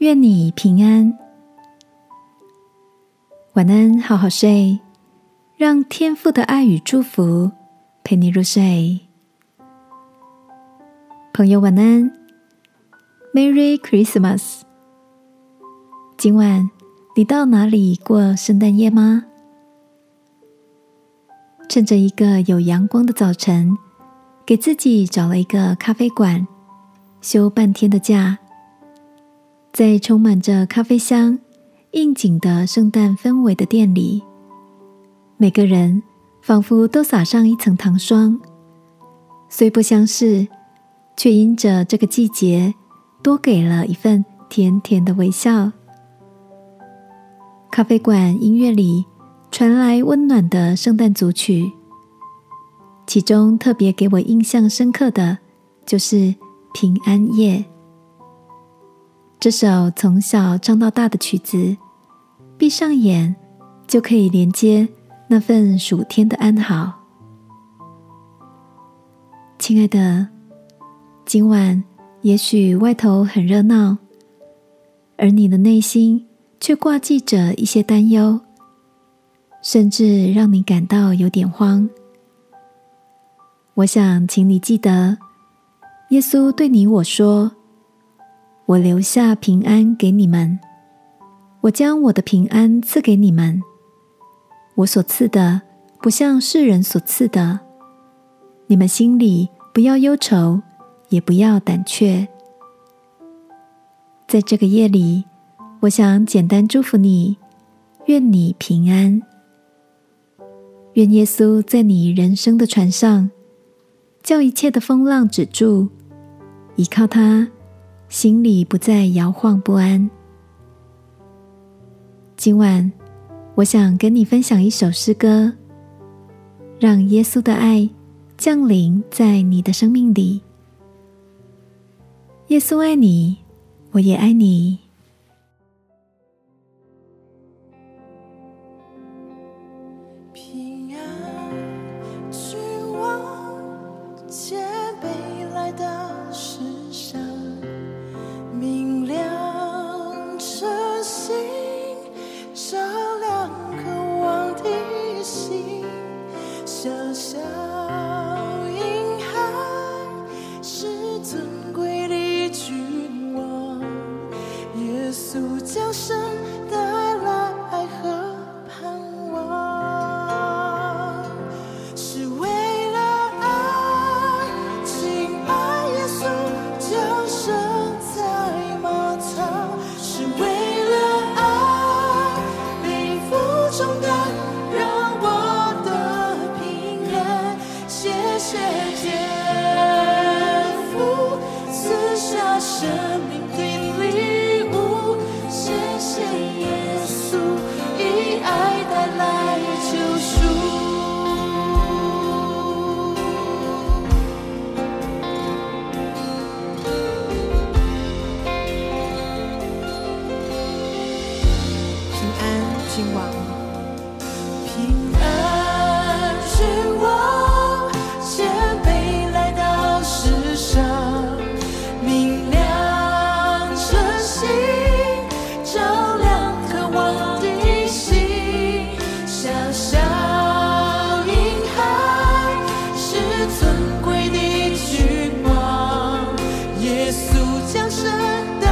愿你平安，晚安，好好睡，让天父的爱与祝福陪你入睡。朋友，晚安，Merry Christmas。今晚你到哪里过圣诞夜吗？趁着一个有阳光的早晨，给自己找了一个咖啡馆，休半天的假。在充满着咖啡香、应景的圣诞氛围的店里，每个人仿佛都撒上一层糖霜，虽不相识，却因着这个季节多给了一份甜甜的微笑。咖啡馆音乐里传来温暖的圣诞组曲，其中特别给我印象深刻的就是《平安夜》。这首从小唱到大的曲子，闭上眼就可以连接那份暑天的安好。亲爱的，今晚也许外头很热闹，而你的内心却挂记着一些担忧，甚至让你感到有点慌。我想请你记得，耶稣对你我说。我留下平安给你们，我将我的平安赐给你们。我所赐的不像世人所赐的，你们心里不要忧愁，也不要胆怯。在这个夜里，我想简单祝福你，愿你平安，愿耶稣在你人生的船上，叫一切的风浪止住，依靠他。心里不再摇晃不安。今晚，我想跟你分享一首诗歌，让耶稣的爱降临在你的生命里。耶稣爱你，我也爱你。希望平安，全我，谦卑来到世上，明亮晨星，照亮渴望的心，小小银海，是尊贵的聚光，耶稣降生的。